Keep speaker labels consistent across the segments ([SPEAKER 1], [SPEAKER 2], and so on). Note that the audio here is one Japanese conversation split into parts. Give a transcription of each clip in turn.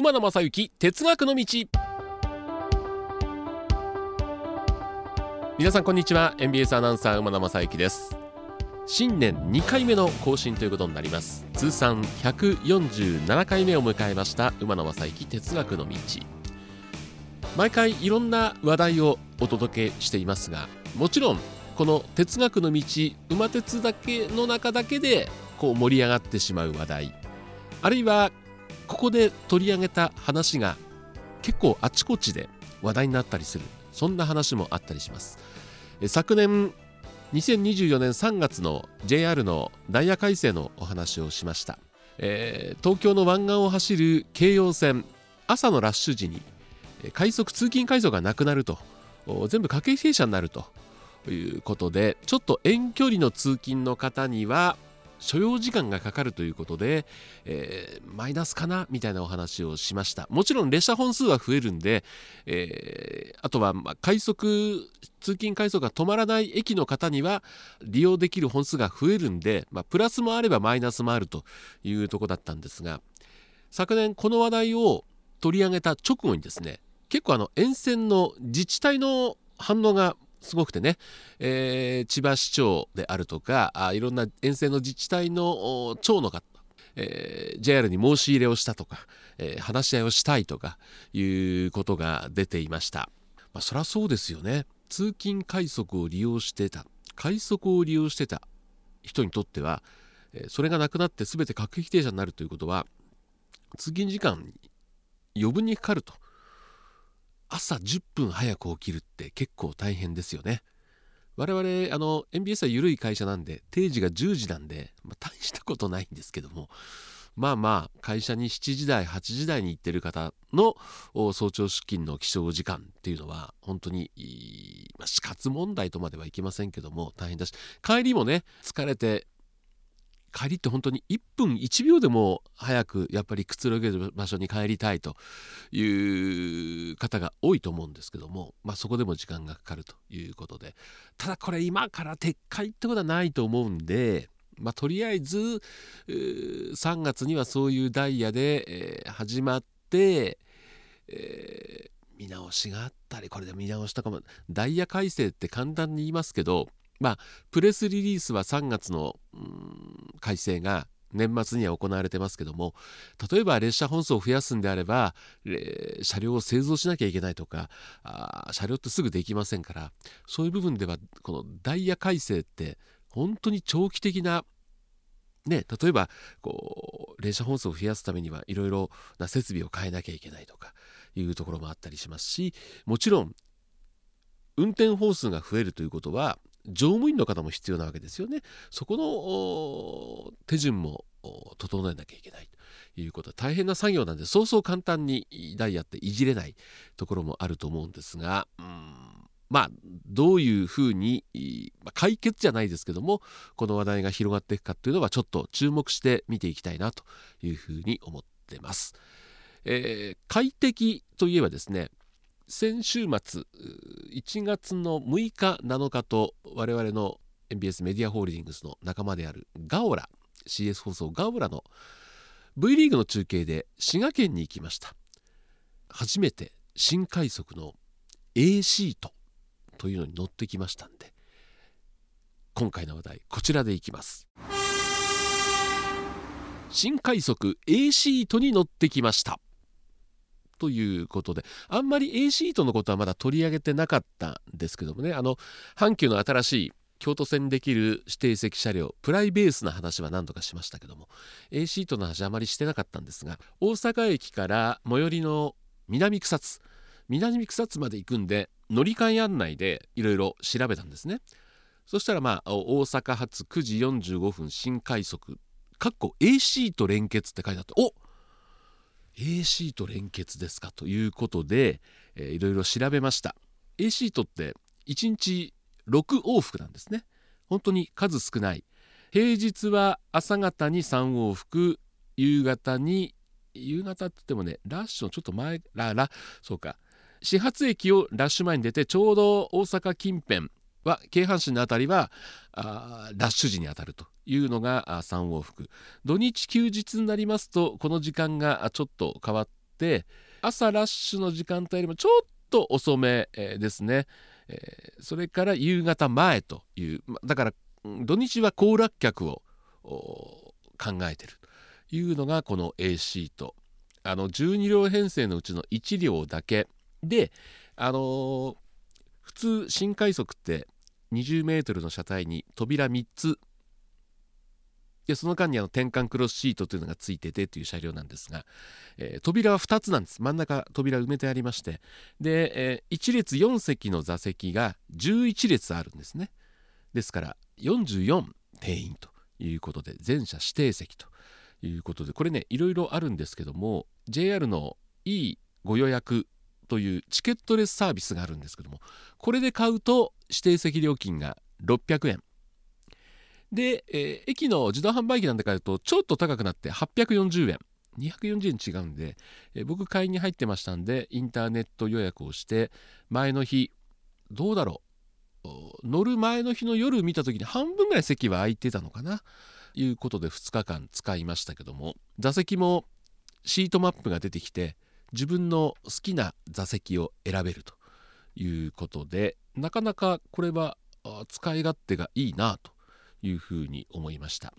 [SPEAKER 1] 馬野正幸哲学の道。皆さんこんにちは。NBS アナウンサー馬野正幸です。新年2回目の更新ということになります。通算147回目を迎えました馬野正幸哲学の道。毎回いろんな話題をお届けしていますがもちろんこの哲学の道馬鉄だけの中だけでこう盛り上がってしまう話題あるいはここで取り上げた話が結構あちこちで話題になったりするそんな話もあったりします。昨年2024年3月の JR のダイヤ改正のお話をしました、えー、東京の湾岸を走る京葉線朝のラッシュ時に快速通勤快速がなくなると全部家計停車になるということでちょっと遠距離の通勤の方には所要時間がかかるということで、えー、マイナスかなみたいなお話をしました。もちろん列車本数は増えるんで、えー、あとはま快速通勤快速が止まらない駅の方には利用できる本数が増えるんで、まあ、プラスもあればマイナスもあるというとこだったんですが昨年この話題を取り上げた直後にですね結構あの沿線の自治体の反応がすごくてね、えー、千葉市長であるとかあいろんな沿線の自治体の長の方えー、JR に申し入れをしたとか、えー、話し合いをしたいとかいうことが出ていました。まあ、そりゃそうですよね。通勤快速を利用してた、快速を利用してた人にとっては、えー、それがなくなって全て各駅停車になるということは、通勤時間に余分にかかると。朝10分早く起きるって結構大変ですよね。我々あの MBS は緩い会社なんで定時が10時なんで、まあ、大したことないんですけどもまあまあ会社に7時台8時台に行ってる方の早朝出勤の起床時間っていうのは本当に、まあ、死活問題とまではいきませんけども大変だし帰りもね疲れて帰りって本当に1分1秒でも早くやっぱりくつろげる場所に帰りたいという方が多いと思うんですけども、まあ、そこでも時間がかかるということで。ただこれ今から撤回ってことはないと思うんで、まあ、とりあえず3月にはそういうダイヤで、え、始まって、えー、見直しがあったりこれで見直したかも。ダイヤ改正って簡単に言いますけどまあ、プレスリリースは3月の改正が年末には行われてますけども例えば列車本数を増やすんであれば車両を製造しなきゃいけないとか車両ってすぐできませんからそういう部分ではこのダイヤ改正って本当に長期的なね、例えばこう列車本数を増やすためにはいろいろな設備を変えなきゃいけないとかいうところもあったりしますしもちろん運転本数が増えるということは乗務員の方も必要なわけですよね。そこの手順も整えなきゃいけないということで大変な作業なんでそうそう簡単にダイヤっていじれないところもあると思うんですがうんまあどういうふうに、まあ、解決じゃないですけどもこの話題が広がっていくかっていうのはちょっと注目して見ていきたいなというふうに思ってます。えー、快適といえばですね先週末1月の6日7日と我々の MBS メディアホールディングスの仲間であるガオラ CS 放送ガオラの V リーグの中継で滋賀県に行きました。初めて新快速の A シートというのに乗ってきましたんで今回の話題こちらでいきます。新快速 A シートに乗ってきました。ということであんまり A シートのことはまだ取り上げてなかったんですけどもね。あの阪急の新しい京都線できる指定席車両プライベースな話は何度かしましたけども A シートの話あまりしてなかったんですが大阪駅から最寄りの南草津南草津まで行くんで乗り換え案内でいろいろ調べたんですね。そしたらまあ大阪発9時45分新快速かっこ A シート連結って書いてあってお A シート連結ですかということで、えー、いろいろ調べました。A シートって1日6往復なんですね。本当に数少ない。平日は朝方に3往復夕方に夕方って言ってもねラッシュのちょっと前ららそうか。始発駅をラッシュ前に出てちょうど大阪近辺は京阪神の辺りはあラッシュ時に当たるというのが3往復。土日休日になりますとこの時間がちょっと変わって朝ラッシュの時間帯よりもちょっと遅め、ですね、えー、それから夕方前というだから土日は行楽客を考えてるというのがこの A シートあの12両編成のうちの1両だけであのー、普通新快速って20メートルの車体に扉3つ。でその間にあの転換クロスシートというのがついててという車両なんですが、えー、扉は2つなんです。真ん中扉埋めてありまして。で、えー、1列4席の座席が11列あるんですね。ですから44定員ということで全車指定席ということでこれねいろいろあるんですけども JR のいいご予約というチケットレスサービスがあるんですけどもこれで買うと指定席料金が600円。で、えー、駅の自動販売機なんで買うとちょっと高くなって840円。240円違うんで、えー、僕買いに入ってましたんでインターネット予約をして前の日どうだろう。乗る前の日の夜見た時に半分ぐらい席は空いてたのかな。いうことで2日間使いましたけども座席もシートマップが出てきて自分の好きな座席を選べると。いうことでなかなかこれは使い勝手がいいなというふうに思いました。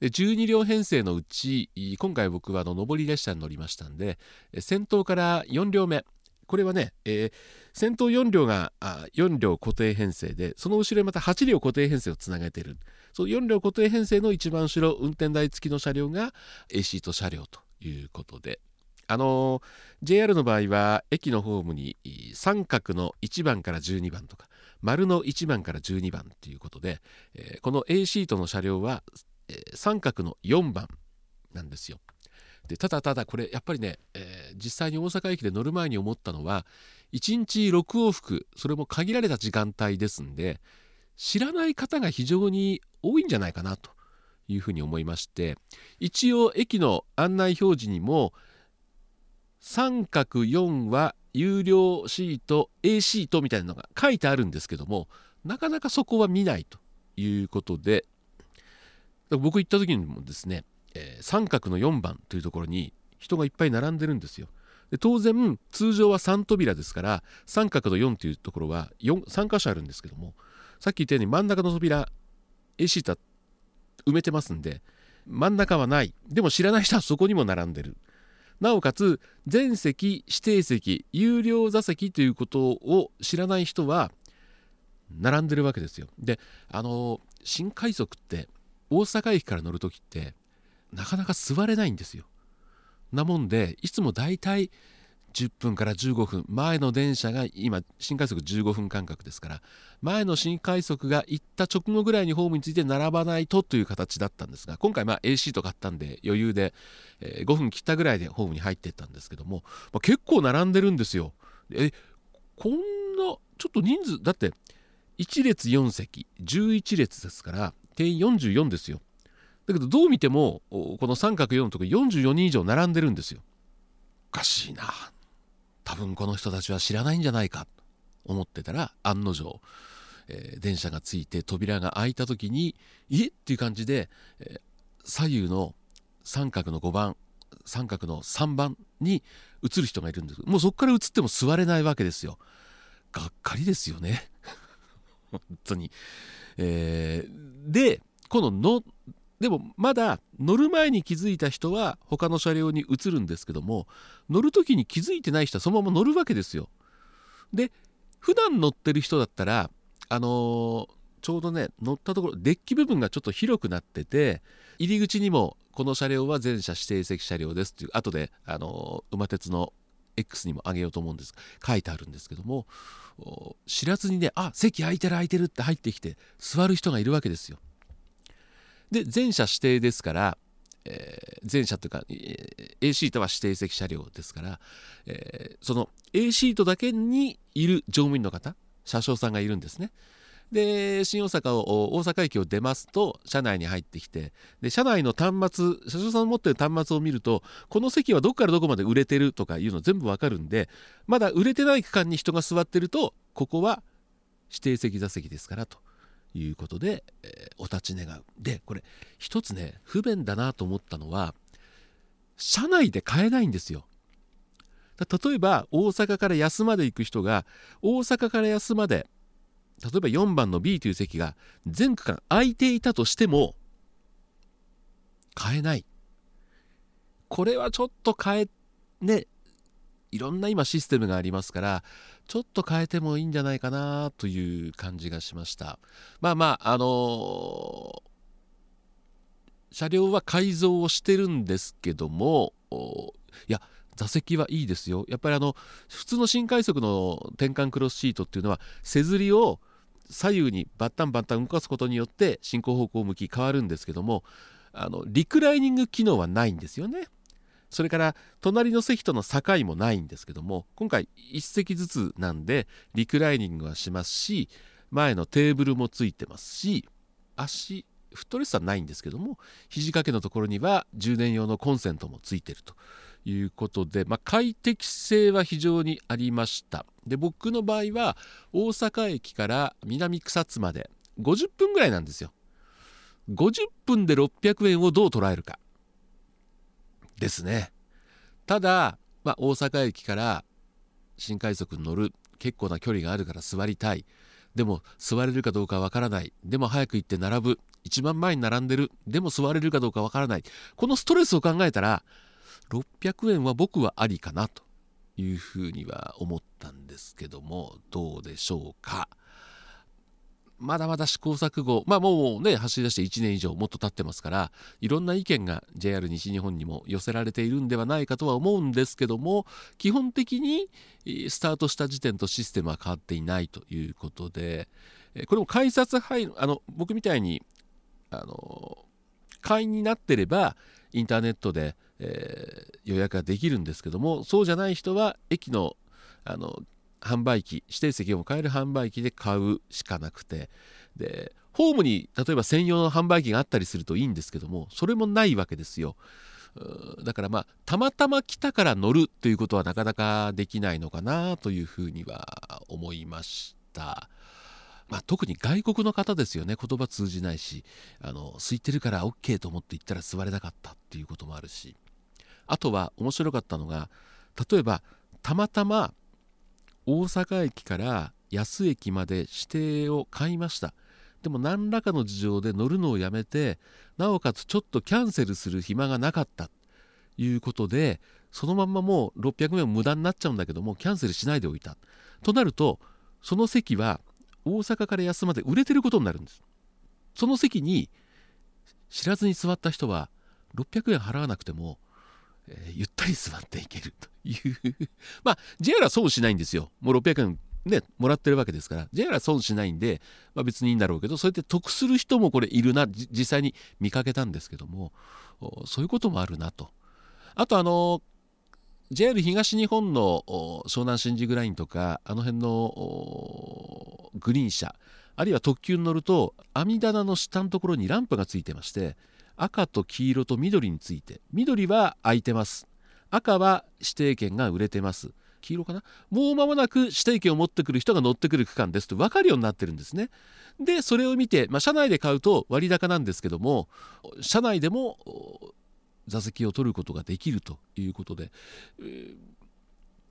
[SPEAKER 1] で12両編成のうち今回僕はあの上り列車に乗りましたんで先頭から4両目。これはね、えー、先頭4両があ4両固定編成でその後ろにまた8両固定編成をつなげてる。その4両固定編成の一番後ろ運転台付きの車両が A シート車両ということで。あの JR の場合は駅のホームに三角の1番から12番とか丸の1番から12番ということで、えー、この A シートの車両は、えー、三角の4番なんですよ。でただただこれやっぱりね、えー、実際に大阪駅で乗る前に思ったのは1日6往復それも限られた時間帯ですんで知らない方が非常に多いんじゃないかなというふうに思いまして一応駅の案内表示にも三角4は有料シート A シートみたいなのが書いてあるんですけどもなかなかそこは見ないということで僕行った時にもですね、えー、三角の4番というところに人がいっぱい並んでるんですよ。で当然通常は3扉ですから三角の4というところは 4, 3箇所あるんですけどもさっき言ったように真ん中の扉 A シート埋めてますんで真ん中はないでも知らない人はそこにも並んでるなおかつ全席指定席有料座席ということを知らない人は並んでるわけですよ。であの新快速って大阪駅から乗る時ってなかなか座れないんですよ。なもんでいつも大体10分から15分前の電車が今新快速15分間隔ですから前の新快速が行った直後ぐらいにホームについて並ばないとという形だったんですが今回まあ A シート買ったんで余裕で、え5分切ったぐらいでホームに入っていったんですけども、まあ、結構並んでるんですよ。えこんなちょっと人数だって1列4席11列ですから定員44ですよ。だけどどう見てもこの三角4のとこ44人以上並んでるんですよ。おかしいな多分この人たちは知らないんじゃないかと思ってたら案の定、えー、電車がついて扉が開いた時に「え？っ?」っていう感じで、えー、左右の三角の5番三角の3番に移る人がいるんですもうそこから移っても座れないわけですよ。がっかりですよね 本当に。えー、でこののでもまだ乗る前に気づいた人は他の車両に移るんですけども乗る時に気づいてない人はそのまま乗るわけですよ。で普段乗ってる人だったらあのー、ちょうどね乗ったところデッキ部分がちょっと広くなってて入り口にもこの車両は全車指定席車両ですっていう後であのー、馬鉄の X にもあげようと思うんです書いてあるんですけども知らずにねあ席空いてる空いてるって入ってきて座る人がいるわけですよ。で全車指定ですから、えー、全車というか、えー、A シートは指定席車両ですから、えー、その A シートだけにいる乗務員の方車掌さんがいるんですね。で新大阪を大阪駅を出ますと車内に入ってきてで車内の端末車掌さんの持ってる端末を見るとこの席はどこからどこまで売れてるとかいうの全部わかるんでまだ売れてない区間に人が座ってるとここは指定席座席ですからということで、えー、お立ち願う。でこれ一つね不便だなと思ったのは車内で買えないんですよ。例えば大阪から安まで行く人が大阪から安まで例えば4番の B という席が全区間空いていたとしても買えない。これはちょっと変えねいろんな今システムがありますからちょっと変えてもいいんじゃないかなという感じがしましたまあまああのー、車両は改造をしてるんですけどもいや座席はいいですよやっぱりあの普通の新快速の転換クロスシートっていうのは背ずりを左右にバッタンバッタン動かすことによって進行方向向き変わるんですけどもあのリクライニング機能はないんですよね。それから隣の席との境もないんですけども今回1席ずつなんでリクライニングはしますし前のテーブルもついてますし足フットレスはないんですけども肘掛けのところには充電用のコンセントもついてるということで、まあ、快適性は非常にありました。で僕の場合は大阪駅から南草津まで50分ぐらいなんですよ。50分で600円をどう捉えるか。ですね。ただ、まあ、大阪駅から新快速に乗る結構な距離があるから座りたい。でも座れるかどうかわからない。でも早く行って並ぶ。一番前に並んでる。でも座れるかどうかわからない。このストレスを考えたら600円は僕はありかなというふうには思ったんですけどもどうでしょうか。まだまだ試行錯誤。まあもうね走り出して1年以上もっと経ってますからいろんな意見が JR 西日本にも寄せられているんではないかとは思うんですけども基本的にスタートした時点とシステムは変わっていないということでこれも改札入るあの僕みたいにあの会員になってればインターネットで、えー、予約ができるんですけどもそうじゃない人は駅のあの販売機指定席を買える販売機で買うしかなくて。でホームに例えば専用の販売機があったりするといいんですけどもそれもないわけですよ。だからまあたまたま来たから乗るということはなかなかできないのかなというふうには思いました。まあ、特に外国の方ですよね。言葉通じないしあの空いてるから OK と思って行ったら座れなかったっていうこともあるし。あとは面白かったのが例えばたまたま大阪駅から安駅まで指定を買いました。でも何らかの事情で乗るのをやめてなおかつちょっとキャンセルする暇がなかったということでそのまんまもう600円無駄になっちゃうんだけどもキャンセルしないでおいた。となるとその席は大阪から安まで売れてることになるんです。その席に知らずに座った人は600円払わなくてもえー、ゆったり座っていけるという。まあ JR は損しないんですよ。もう600円ね、もらってるわけですから。JR は損しないんで、まあ、別にいいんだろうけどそうやって得する人もこれいるな実際に見かけたんですけどもそういうこともあるなと。あとあの JR 東日本の湘南新宿ラインとかあの辺のグリーン車あるいは特急に乗ると網棚の下のところにランプがついてまして赤と黄色と緑について。緑は空いてます。赤は指定券が売れてます。黄色かな？もう間もなく指定券を持ってくる人が乗ってくる区間です。と分かるようになってるんですね。でそれを見て、まあ、車内で買うと割高なんですけども車内でも座席を取ることができるということで、えー、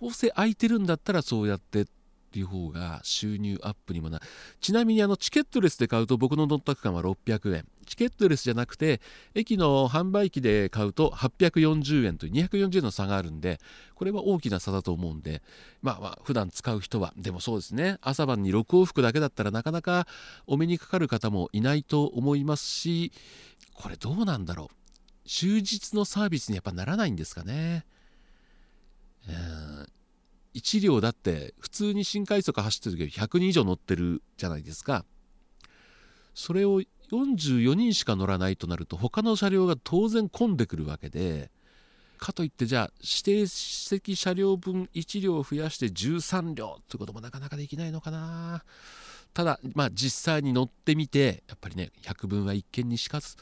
[SPEAKER 1] どうせ空いてるんだったらそうやってっていう方が収入アップにもなちなみにあのチケットレスで買うと僕の乗った区間は600円。チケットレスじゃなくて駅の販売機で買うと840円と240円の差があるんでこれは大きな差だと思うんでまあまあ普段使う人は。でもそうですね。朝晩に6往復だけだったらなかなかお目にかかる方もいないと思いますしこれどうなんだろう。終日のサービスにやっぱならないんですかね。うん。1両だって普通に新快速走ってる時は100人以上乗ってるじゃないですか。それを44人しか乗らないとなると他の車両が当然混んでくるわけでかといってじゃあ指定席車両分1両増やして13両ということもなかなかできないのかな。ただ、まあ、実際に乗ってみてやっぱりね百聞は一見にしかず、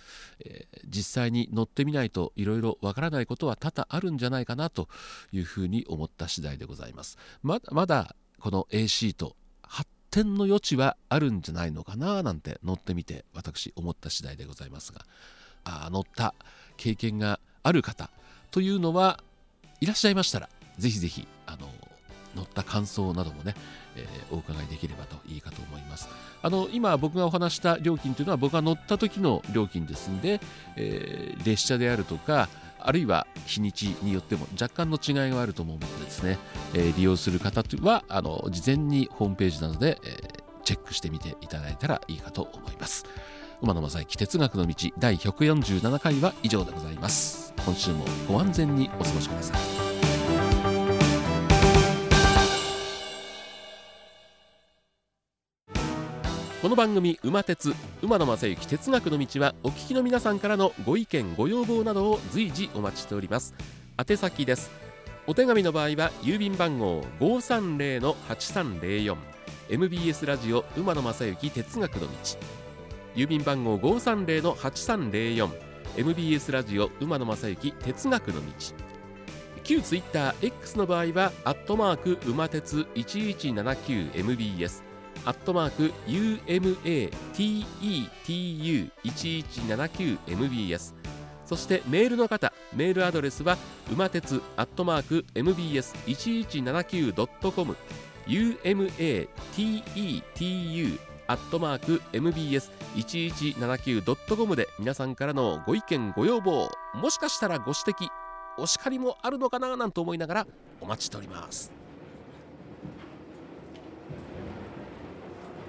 [SPEAKER 1] えー、実際に乗ってみないといろいろわからないことは多々あるんじゃないかなというふうに思った次第でございます。まだまだこの A シート発展の余地はあるんじゃないのかななんて乗ってみて私思った次第でございますが。あ乗った経験がある方というのはいらっしゃいましたらぜひぜひあの乗った感想などもね、えー、お伺いできればといいかと思います。あの今僕がお話した料金というのは僕が乗った時の料金ですんで、えー、列車であるとかあるいは日にちによっても若干の違いがあると思うのでですね、えー、利用する方はあの事前にホームページなどで、えー、チェックしてみていただいたらいいかと思います。馬野正幸哲学の道第147回は以上でございます。今週もご安全にお過ごしください。この番組「馬鉄馬野正幸哲学の道」はお聞きの皆さんからのご意見ご要望などを随時お待ちしております。宛先です。お手紙の場合は郵便番号530-8304 MBS ラジオ馬野正幸哲学の道。郵便番号530-8304 MBS ラジオ馬野正幸哲学の道。旧ツイッター X の場合はアットマーク馬鉄 1179MBS アットマーク UMATETU1179MBS そしてメールの方メールアドレスは馬鉄アットマーク MBS1179.com UMATETU アットマーク MBS1179.com で皆さんからのご意見ご要望もしかしたらご指摘お叱りもあるのかななんて思いながらお待ちしております。